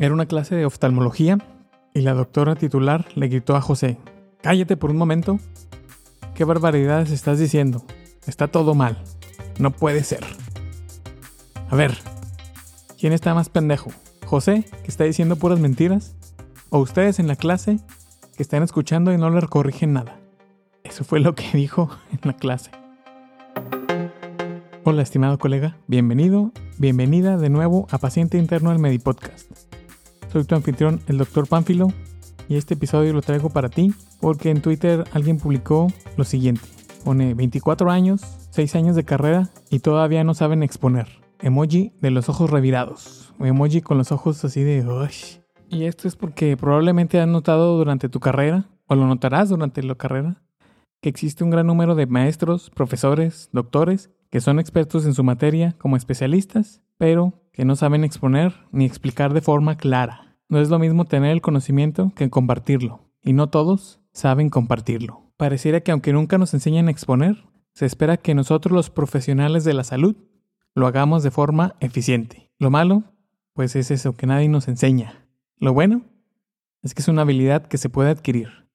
Era una clase de oftalmología y la doctora titular le gritó a José, Cállate por un momento. ¿Qué barbaridades estás diciendo? Está todo mal. No puede ser. A ver, ¿quién está más pendejo? ¿José, que está diciendo puras mentiras? ¿O ustedes en la clase, que están escuchando y no le corrigen nada? Eso fue lo que dijo en la clase. Hola, estimado colega, bienvenido, bienvenida de nuevo a Paciente Interno del Medipodcast. Soy tu anfitrión, el Dr. Pánfilo, y este episodio lo traigo para ti porque en Twitter alguien publicó lo siguiente. Pone 24 años, 6 años de carrera y todavía no saben exponer. Emoji de los ojos revirados. Emoji con los ojos así de... Y esto es porque probablemente has notado durante tu carrera, o lo notarás durante la carrera, que existe un gran número de maestros, profesores, doctores, que son expertos en su materia como especialistas, pero que no saben exponer ni explicar de forma clara. No es lo mismo tener el conocimiento que compartirlo, y no todos saben compartirlo. Pareciera que aunque nunca nos enseñan a exponer, se espera que nosotros los profesionales de la salud lo hagamos de forma eficiente. Lo malo, pues es eso, que nadie nos enseña. Lo bueno, es que es una habilidad que se puede adquirir.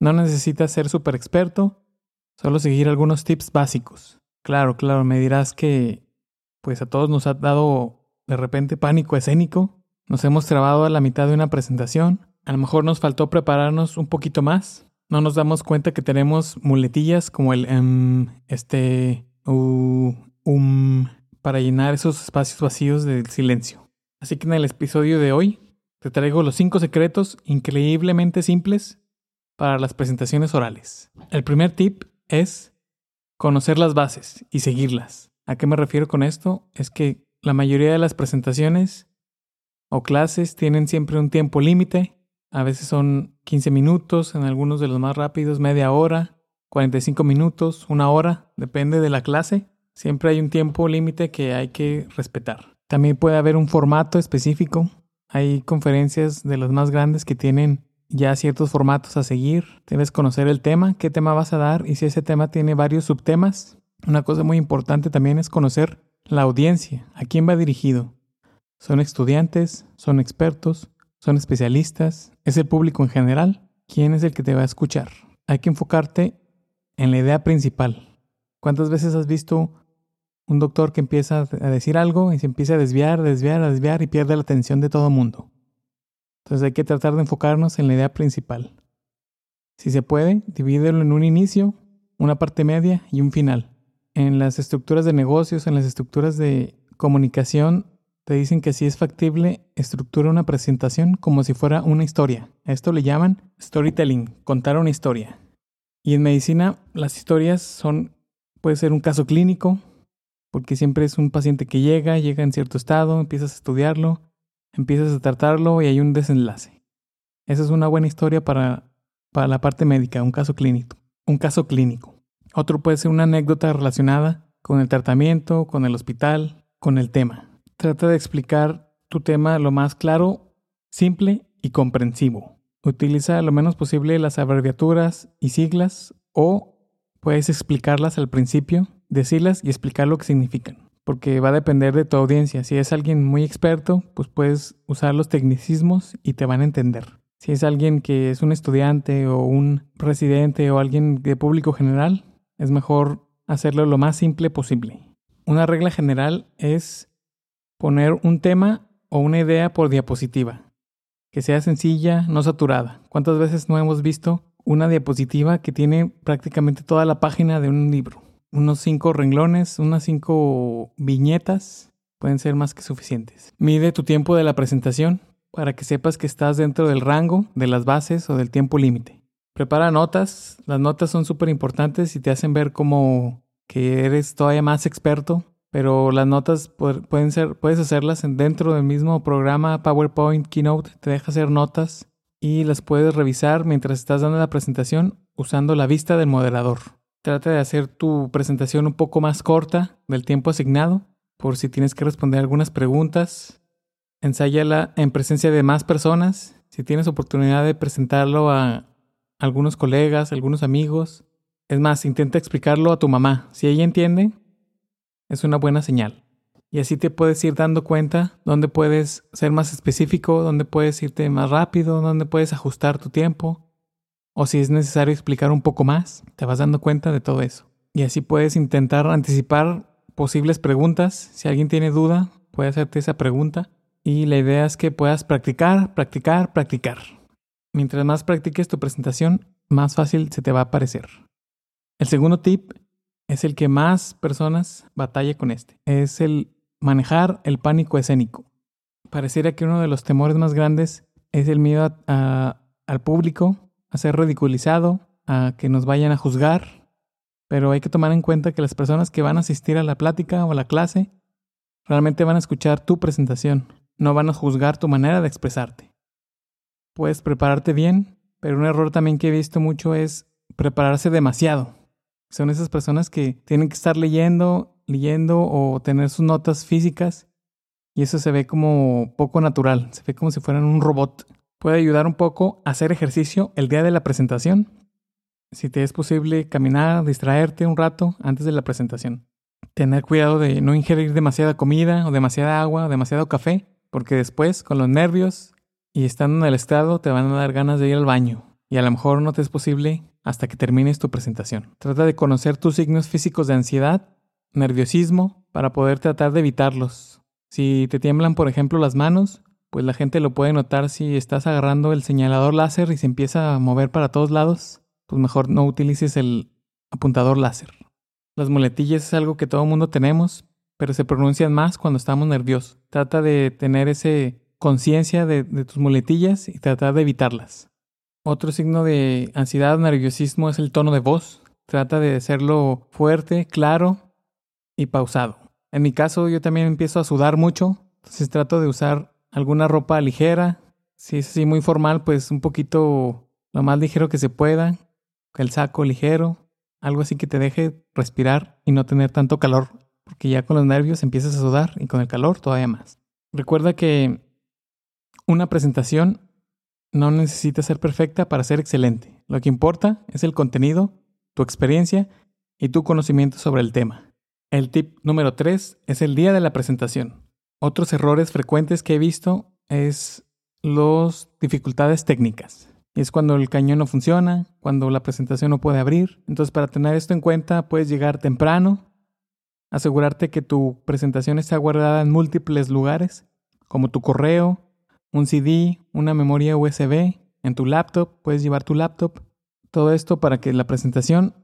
No necesitas ser súper experto, solo seguir algunos tips básicos. Claro, claro, me dirás que pues a todos nos ha dado de repente pánico escénico, nos hemos trabado a la mitad de una presentación, a lo mejor nos faltó prepararnos un poquito más, no nos damos cuenta que tenemos muletillas como el em, este um para llenar esos espacios vacíos del silencio. Así que en el episodio de hoy te traigo los cinco secretos increíblemente simples para las presentaciones orales. El primer tip es conocer las bases y seguirlas. ¿A qué me refiero con esto? Es que la mayoría de las presentaciones o clases tienen siempre un tiempo límite. A veces son 15 minutos, en algunos de los más rápidos media hora, 45 minutos, una hora, depende de la clase. Siempre hay un tiempo límite que hay que respetar. También puede haber un formato específico. Hay conferencias de las más grandes que tienen ya ciertos formatos a seguir. Debes conocer el tema, qué tema vas a dar y si ese tema tiene varios subtemas. Una cosa muy importante también es conocer la audiencia, a quién va dirigido. ¿Son estudiantes? ¿Son expertos? ¿Son especialistas? ¿Es el público en general? ¿Quién es el que te va a escuchar? Hay que enfocarte en la idea principal. ¿Cuántas veces has visto un doctor que empieza a decir algo y se empieza a desviar, desviar, a desviar y pierde la atención de todo el mundo? Entonces hay que tratar de enfocarnos en la idea principal. Si se puede, divídelo en un inicio, una parte media y un final. En las estructuras de negocios, en las estructuras de comunicación, te dicen que si es factible, estructura una presentación como si fuera una historia. A esto le llaman storytelling, contar una historia. Y en medicina, las historias son, puede ser un caso clínico, porque siempre es un paciente que llega, llega en cierto estado, empiezas a estudiarlo, empiezas a tratarlo y hay un desenlace. Esa es una buena historia para, para la parte médica, un caso clínico. Un caso clínico. Otro puede ser una anécdota relacionada con el tratamiento, con el hospital, con el tema. Trata de explicar tu tema lo más claro, simple y comprensivo. Utiliza lo menos posible las abreviaturas y siglas o puedes explicarlas al principio, decirlas y explicar lo que significan porque va a depender de tu audiencia. Si es alguien muy experto, pues puedes usar los tecnicismos y te van a entender. Si es alguien que es un estudiante o un residente o alguien de público general, es mejor hacerlo lo más simple posible. Una regla general es poner un tema o una idea por diapositiva, que sea sencilla, no saturada. ¿Cuántas veces no hemos visto una diapositiva que tiene prácticamente toda la página de un libro? unos cinco renglones, unas cinco viñetas pueden ser más que suficientes. Mide tu tiempo de la presentación para que sepas que estás dentro del rango de las bases o del tiempo límite. Prepara notas. Las notas son súper importantes y te hacen ver como que eres todavía más experto, pero las notas pueden ser, puedes hacerlas dentro del mismo programa PowerPoint Keynote. Te deja hacer notas y las puedes revisar mientras estás dando la presentación usando la vista del moderador. Trata de hacer tu presentación un poco más corta del tiempo asignado, por si tienes que responder algunas preguntas. Ensáyala en presencia de más personas. Si tienes oportunidad de presentarlo a algunos colegas, algunos amigos. Es más, intenta explicarlo a tu mamá. Si ella entiende, es una buena señal. Y así te puedes ir dando cuenta dónde puedes ser más específico, dónde puedes irte más rápido, dónde puedes ajustar tu tiempo. O si es necesario explicar un poco más, te vas dando cuenta de todo eso. Y así puedes intentar anticipar posibles preguntas. Si alguien tiene duda, puede hacerte esa pregunta. Y la idea es que puedas practicar, practicar, practicar. Mientras más practiques tu presentación, más fácil se te va a parecer. El segundo tip es el que más personas batalla con este. Es el manejar el pánico escénico. Pareciera que uno de los temores más grandes es el miedo al público, a ser ridiculizado, a que nos vayan a juzgar, pero hay que tomar en cuenta que las personas que van a asistir a la plática o a la clase realmente van a escuchar tu presentación, no van a juzgar tu manera de expresarte. Puedes prepararte bien, pero un error también que he visto mucho es prepararse demasiado. Son esas personas que tienen que estar leyendo, leyendo o tener sus notas físicas y eso se ve como poco natural, se ve como si fueran un robot. Puede ayudar un poco a hacer ejercicio el día de la presentación. Si te es posible caminar, distraerte un rato antes de la presentación. Tener cuidado de no ingerir demasiada comida o demasiada agua o demasiado café, porque después con los nervios y estando en el estado te van a dar ganas de ir al baño y a lo mejor no te es posible hasta que termines tu presentación. Trata de conocer tus signos físicos de ansiedad, nerviosismo, para poder tratar de evitarlos. Si te tiemblan, por ejemplo, las manos, pues la gente lo puede notar si estás agarrando el señalador láser y se empieza a mover para todos lados, pues mejor no utilices el apuntador láser. Las muletillas es algo que todo mundo tenemos, pero se pronuncian más cuando estamos nerviosos. Trata de tener ese conciencia de, tus muletillas y tratar de evitarlas. Otro signo de ansiedad nerviosismo es el tono de voz. Trata de hacerlo fuerte, claro y pausado. En mi caso yo también empiezo a sudar mucho, entonces trato de usar alguna ropa ligera. Si es así muy formal, pues un poquito lo más ligero que se pueda, el saco ligero, algo así que te deje respirar y no tener tanto calor, porque ya con los nervios empiezas a sudar y con el calor todavía más. Recuerda que una presentación no necesita ser perfecta para ser excelente. Lo que importa es el contenido, tu experiencia y tu conocimiento sobre el tema. El tip número 3 es el día de la presentación. Otros errores frecuentes que he visto es las dificultades técnicas. Es cuando el cañón no funciona, cuando la presentación no puede abrir. Entonces, para tener esto en cuenta, puedes llegar temprano, asegurarte que tu presentación está guardada en múltiples lugares, como tu correo, un CD, una memoria USB en tu laptop, puedes llevar tu laptop, todo esto para que la presentación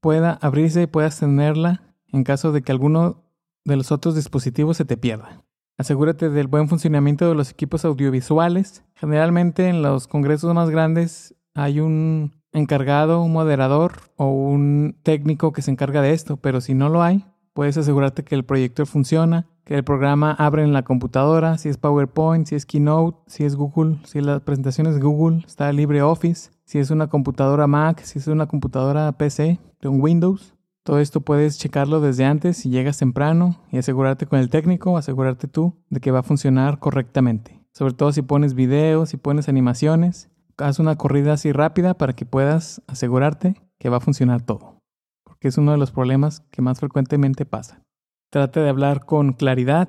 pueda abrirse y puedas tenerla en caso de que alguno de los otros dispositivos se te pierda. Asegúrate del buen funcionamiento de los equipos audiovisuales. Generalmente en los congresos más grandes hay un encargado, un moderador o un técnico que se encarga de esto, pero si no lo hay, puedes asegurarte que el proyector funciona, que el programa abre en la computadora, si es PowerPoint, si es Keynote, si es Google, si la presentación es Google, está LibreOffice, si es una computadora Mac, si es una computadora PC de un Windows. Todo esto puedes checarlo desde antes si llegas temprano y asegurarte con el técnico, asegurarte tú de que va a funcionar correctamente. Sobre todo si pones videos, si pones animaciones, haz una corrida así rápida para que puedas asegurarte que va a funcionar todo. Porque es uno de los problemas que más frecuentemente pasa. Trata de hablar con claridad,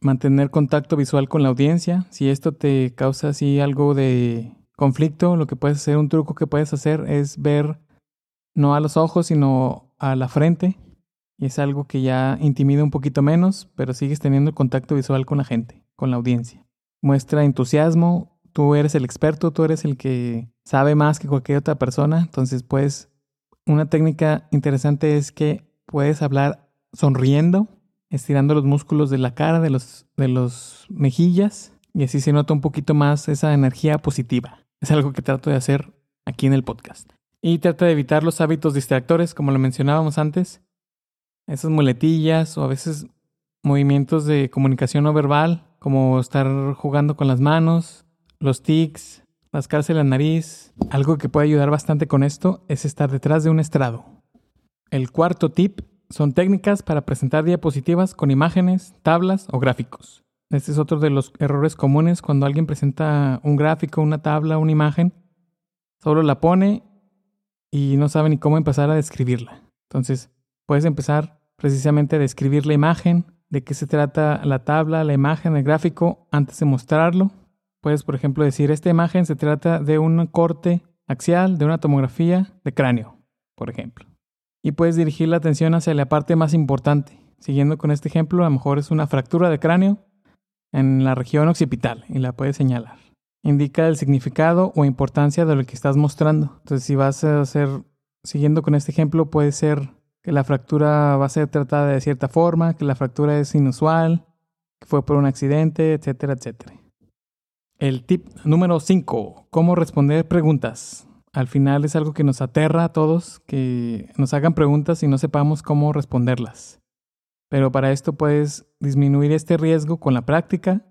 mantener contacto visual con la audiencia. Si esto te causa así algo de conflicto, lo que puedes hacer, un truco que puedes hacer es ver no a los ojos, sino a la frente. Y es algo que ya intimida un poquito menos, pero sigues teniendo contacto visual con la gente, con la audiencia. Muestra entusiasmo, tú eres el experto, tú eres el que sabe más que cualquier otra persona, entonces pues una técnica interesante es que puedes hablar sonriendo, estirando los músculos de la cara, de los, de los mejillas, y así se nota un poquito más esa energía positiva. Es algo que trato de hacer aquí en el podcast. Y trata de evitar los hábitos distractores, como lo mencionábamos antes, esas muletillas o a veces movimientos de comunicación no verbal, como estar jugando con las manos, los tics, rascarse la nariz. Algo que puede ayudar bastante con esto es estar detrás de un estrado. El cuarto tip son técnicas para presentar diapositivas con imágenes, tablas o gráficos. Este es otro de los errores comunes cuando alguien presenta un gráfico, una tabla, una imagen. Solo la pone y no sabe ni cómo empezar a describirla. Entonces, puedes empezar precisamente a describir la imagen, de qué se trata la tabla, la imagen, el gráfico antes de mostrarlo. Puedes, por ejemplo, decir, esta imagen se trata de un corte axial de una tomografía de cráneo, por ejemplo. Y puedes dirigir la atención hacia la parte más importante. Siguiendo con este ejemplo, a lo mejor es una fractura de cráneo en la región occipital y la puedes señalar. Indica el significado o importancia de lo que estás mostrando. Entonces, si vas a hacer, siguiendo con este ejemplo, puede ser que la fractura va a ser tratada de cierta forma, que la fractura es inusual, que fue por un accidente, etcétera, etcétera. El tip número 5, cómo responder preguntas. Al final es algo que nos aterra a todos, que nos hagan preguntas y no sepamos cómo responderlas. Pero para esto puedes disminuir este riesgo con la práctica.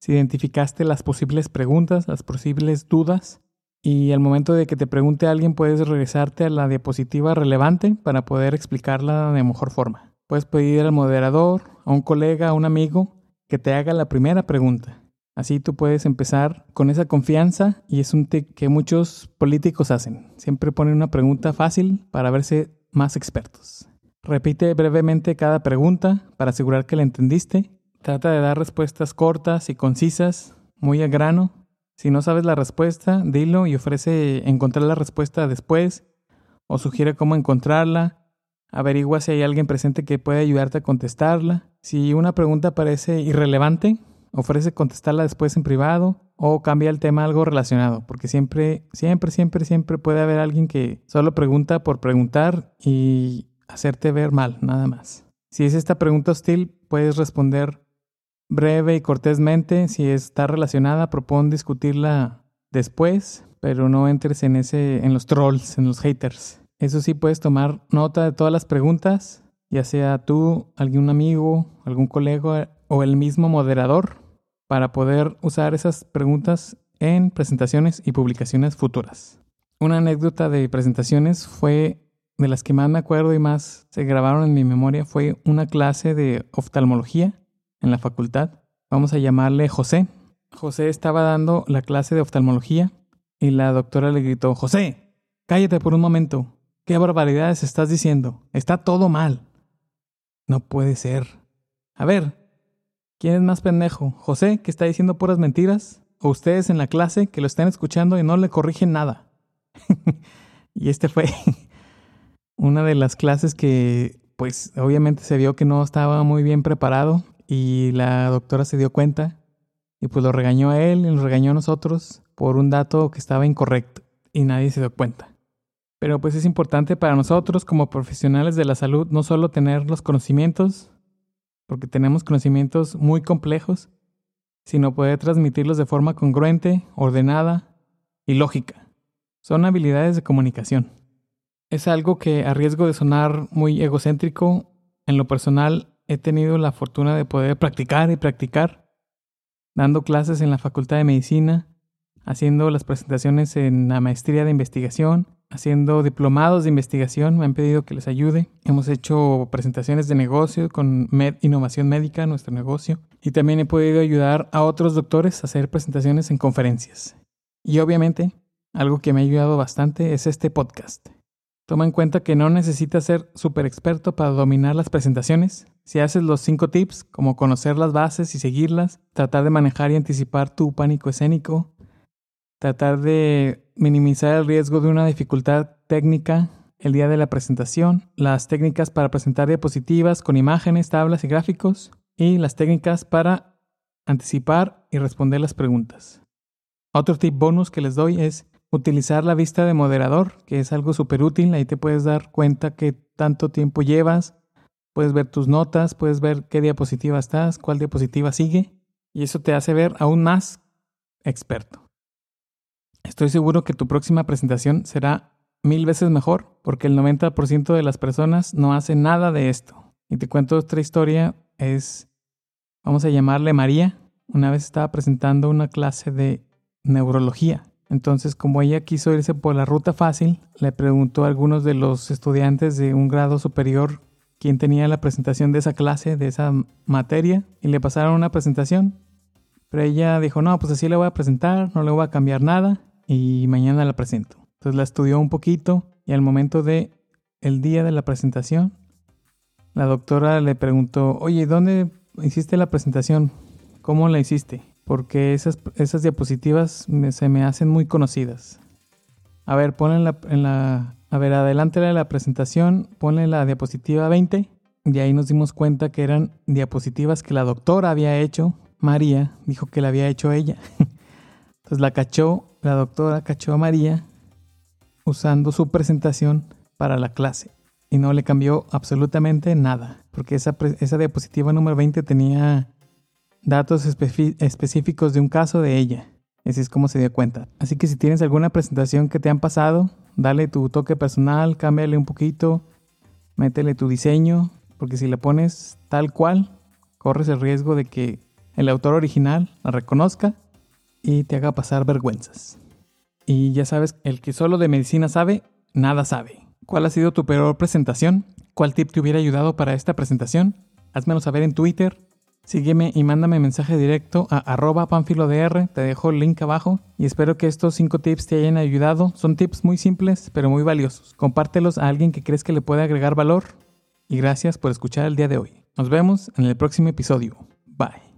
Si identificaste las posibles preguntas, las posibles dudas, y al momento de que te pregunte alguien puedes regresarte a la diapositiva relevante para poder explicarla de mejor forma. Puedes pedir al moderador, a un colega, a un amigo que te haga la primera pregunta. Así tú puedes empezar con esa confianza y es un tip que muchos políticos hacen. Siempre ponen una pregunta fácil para verse más expertos. Repite brevemente cada pregunta para asegurar que la entendiste. Trata de dar respuestas cortas y concisas, muy al grano, si no sabes la respuesta, dilo y ofrece encontrar la respuesta después o sugiere cómo encontrarla. Averigua si hay alguien presente que puede ayudarte a contestarla. Si una pregunta parece irrelevante, ofrece contestarla después en privado o cambia el tema algo relacionado, porque siempre, siempre, siempre, siempre puede haber alguien que solo pregunta por preguntar y hacerte ver mal, nada más. Si es esta pregunta hostil, puedes responder breve y cortésmente. Si está relacionada, propon discutirla después, pero no entres en ese, en los trolls, en los haters. Eso sí, puedes tomar nota de todas las preguntas, ya sea tú, algún amigo, algún colega o el mismo moderador, para poder usar esas preguntas en presentaciones y publicaciones futuras. Una anécdota de presentaciones fue de las que más me acuerdo y más se grabaron en mi memoria fue una clase de oftalmología en la facultad. Vamos a llamarle José. José estaba dando la clase de oftalmología y la doctora le gritó, José, cállate por un momento. ¿Qué barbaridades estás diciendo? Está todo mal. No puede ser. A ver, ¿quién es más pendejo? ¿José, que está diciendo puras mentiras? ¿O ustedes en la clase que lo están escuchando y no le corrigen nada? y este fue una de las clases que, pues, obviamente se vio que no estaba muy bien preparado y la doctora se dio cuenta y pues lo regañó a él y nos regañó a nosotros por un dato que estaba incorrecto y nadie se dio cuenta. Pero pues es importante para nosotros como profesionales de la salud no solo tener los conocimientos, porque tenemos conocimientos muy complejos, sino poder transmitirlos de forma congruente, ordenada y lógica. Son habilidades de comunicación. Es algo que a riesgo de sonar muy egocéntrico, en lo personal he tenido la fortuna de poder practicar y practicar, dando clases en la Facultad de Medicina, haciendo las presentaciones en la maestría de investigación, haciendo diplomados de investigación, me han pedido que les ayude. Hemos hecho presentaciones de negocio con Innovación Médica, nuestro negocio, y también he podido ayudar a otros doctores a hacer presentaciones en conferencias. Y obviamente, algo que me ha ayudado bastante es este podcast. Toma en cuenta que no necesitas ser súper experto para dominar las presentaciones. Si haces los cinco tips, como conocer las bases y seguirlas, tratar de manejar y anticipar tu pánico escénico, tratar de minimizar el riesgo de una dificultad técnica el día de la presentación, las técnicas para presentar diapositivas con imágenes, tablas y gráficos, y las técnicas para anticipar y responder las preguntas. Otro tip bonus que les doy es utilizar la vista de moderador, que es algo súper útil. Ahí te puedes dar cuenta qué tanto tiempo llevas, puedes ver tus notas, puedes ver qué diapositiva estás, cuál diapositiva sigue, y eso te hace ver aún más experto. Estoy seguro que tu próxima presentación será mil veces mejor, porque el 90% de las personas no hacen nada de esto. Y te cuento otra historia, es, vamos a llamarle María. Una vez estaba presentando una clase de neurología entonces, como ella quiso irse por la ruta fácil, le preguntó a algunos de los estudiantes de un grado superior quién tenía la presentación de esa clase, de esa materia, y le pasaron una presentación. Pero ella dijo, no, pues así le voy a presentar, no le voy a cambiar nada, y mañana la presento. Entonces la estudió un poquito, y al momento de el día de la presentación, la doctora le preguntó, oye, ¿dónde hiciste la presentación? ¿Cómo la hiciste? Porque esas, esas diapositivas se me hacen muy conocidas. A ver, ponle en la... A ver, adelante de la presentación, ponle la diapositiva 20. Y ahí nos dimos cuenta que eran diapositivas que la doctora había hecho. María dijo que la había hecho ella. Entonces la cachó, la doctora cachó a María usando su presentación para la clase y no le cambió absolutamente nada, porque esa, esa diapositiva número 20 tenía datos específicos de un caso de ella. Así es como se dio cuenta. Así que si tienes alguna presentación que te han pasado, dale tu toque personal, cámbiale un poquito, métele tu diseño, porque si la pones tal cual, corres el riesgo de que el autor original la reconozca y te haga pasar vergüenzas. Y ya sabes, el que solo de medicina sabe, nada sabe. ¿Cuál ha sido tu peor presentación? ¿Cuál tip te hubiera ayudado para esta presentación? Házmelo saber en Twitter. Sígueme y mándame mensaje directo a arroba panfilodr, te dejo el link abajo y espero que estos 5 tips te hayan ayudado. Son tips muy simples pero muy valiosos. Compártelos a alguien que crees que le puede agregar valor y gracias por escuchar el día de hoy. Nos vemos en el próximo episodio. Bye.